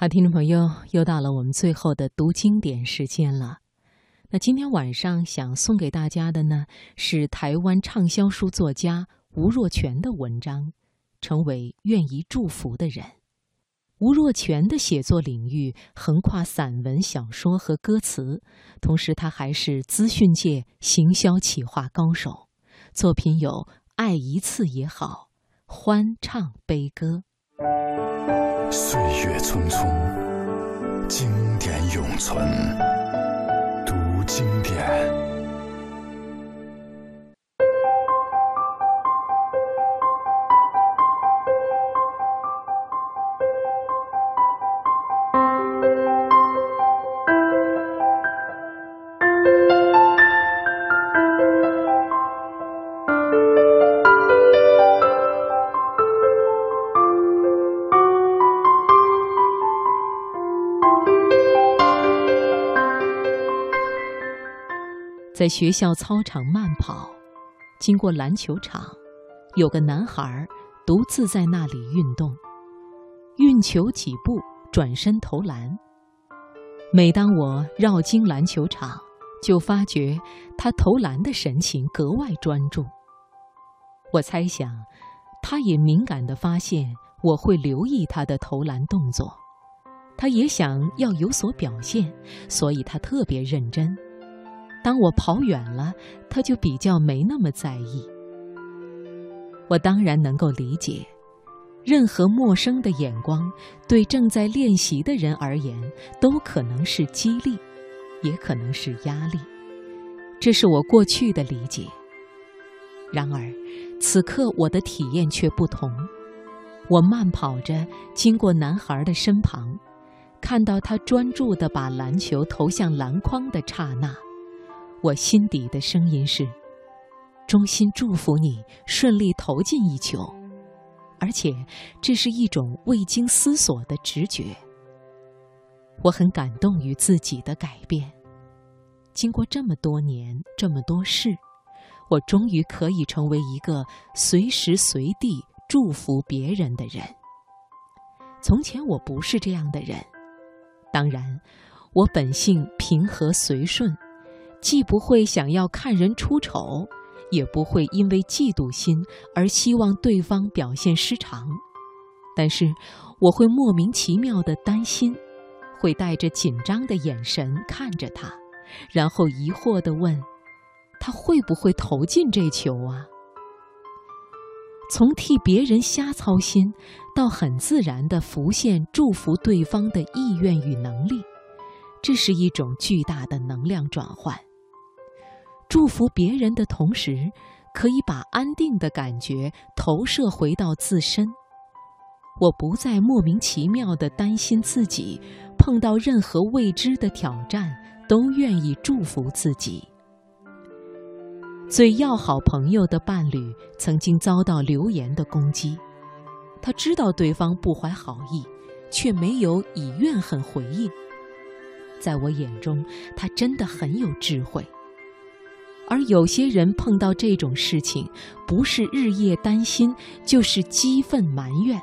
好，听众朋友，又到了我们最后的读经典时间了。那今天晚上想送给大家的呢，是台湾畅销书作家吴若权的文章《成为愿意祝福的人》。吴若权的写作领域横跨散文、小说和歌词，同时他还是资讯界行销企划高手。作品有《爱一次也好》《欢唱悲歌》。岁月匆匆，经典永存。读经典。在学校操场慢跑，经过篮球场，有个男孩独自在那里运动，运球几步，转身投篮。每当我绕经篮球场，就发觉他投篮的神情格外专注。我猜想，他也敏感地发现我会留意他的投篮动作，他也想要有所表现，所以他特别认真。当我跑远了，他就比较没那么在意。我当然能够理解，任何陌生的眼光对正在练习的人而言都可能是激励，也可能是压力。这是我过去的理解。然而，此刻我的体验却不同。我慢跑着经过男孩的身旁，看到他专注地把篮球投向篮筐的刹那。我心底的声音是：衷心祝福你顺利投进一球，而且这是一种未经思索的直觉。我很感动于自己的改变。经过这么多年这么多事，我终于可以成为一个随时随地祝福别人的人。从前我不是这样的人，当然，我本性平和随顺。既不会想要看人出丑，也不会因为嫉妒心而希望对方表现失常，但是我会莫名其妙的担心，会带着紧张的眼神看着他，然后疑惑的问：“他会不会投进这球啊？”从替别人瞎操心，到很自然的浮现祝福对方的意愿与能力，这是一种巨大的能量转换。祝福别人的同时，可以把安定的感觉投射回到自身。我不再莫名其妙地担心自己碰到任何未知的挑战都愿意祝福自己。最要好朋友的伴侣曾经遭到流言的攻击，他知道对方不怀好意，却没有以怨恨回应。在我眼中，他真的很有智慧。而有些人碰到这种事情，不是日夜担心，就是激愤埋怨，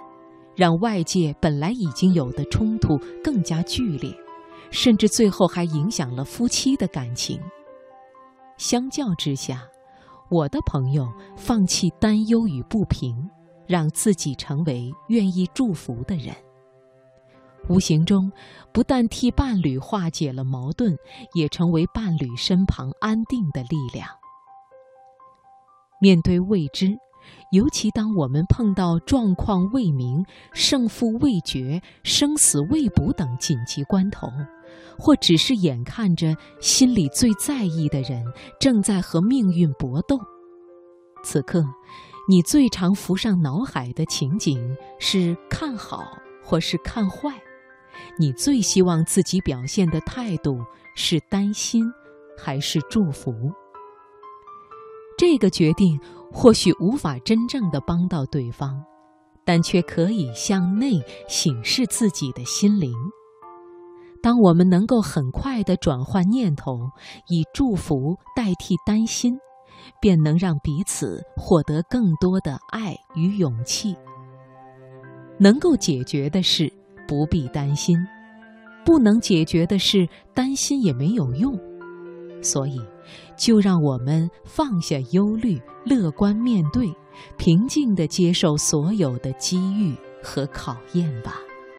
让外界本来已经有的冲突更加剧烈，甚至最后还影响了夫妻的感情。相较之下，我的朋友放弃担忧与不平，让自己成为愿意祝福的人。无形中，不但替伴侣化解了矛盾，也成为伴侣身旁安定的力量。面对未知，尤其当我们碰到状况未明、胜负未决、生死未卜等紧急关头，或只是眼看着心里最在意的人正在和命运搏斗，此刻，你最常浮上脑海的情景是看好或是看坏。你最希望自己表现的态度是担心，还是祝福？这个决定或许无法真正的帮到对方，但却可以向内醒视自己的心灵。当我们能够很快的转换念头，以祝福代替担心，便能让彼此获得更多的爱与勇气。能够解决的事。不必担心。不能解决的事，担心也没有用。所以，就让我们放下忧虑，乐观面对，平静地接受所有的机遇和考验吧。